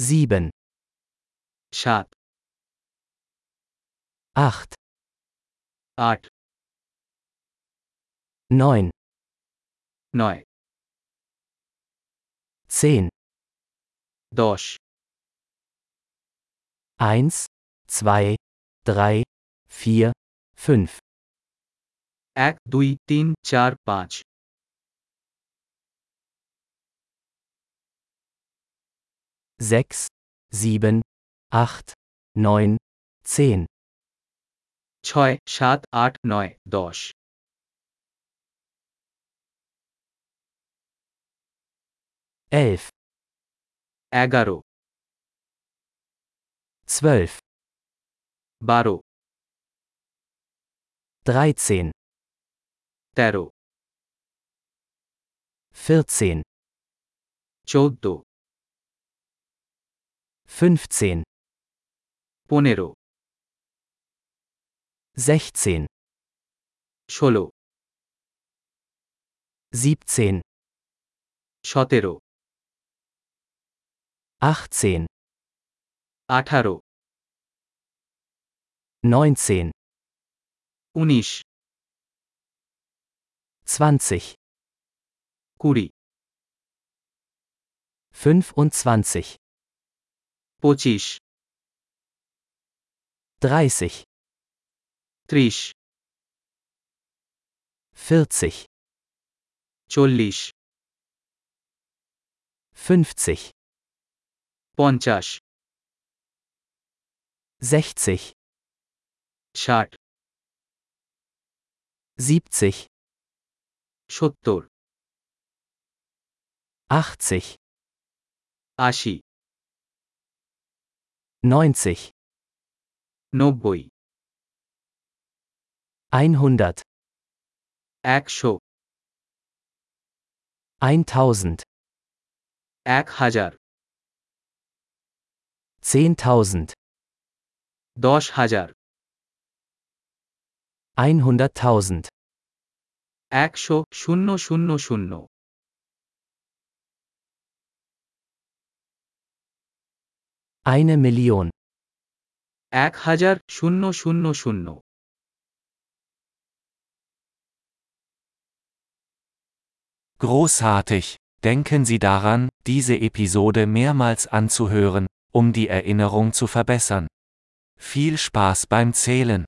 sieben, सात acht, आठ neun, নয় zehn, দশ eins, zwei, drei, vier, fünf, এক দুই তিন চার পাঁচ 6, 7, 8, 9, 10. 6, 7, 8, 9, 10. Elf. Agaro. Zwölf. Baro. Dreizehn. Tero. Vierzehn. Choddo. 15, পনেরো 16, ষোলো 17, সতেরো 18, আঠারো 19, উনিশ 20, কুড়ি 25, পঁচিশ 30, ত্রিশ 40, চল্লিশ 50, পঞ্চাশ 60, ষাট 70, সত্তর 80, আশি 90, নব্বই 100, একশো 1000, এক হাজার 10.000, দশ হাজার 100.000, একশো শূন্য শূন্য শূন্য eine Million, এক হাজার শূন্য শূন্য শূন্য Großartig! Denken Sie daran, diese Episode mehrmals anzuhören, um die Erinnerung zu verbessern. Viel Spaß beim Zählen!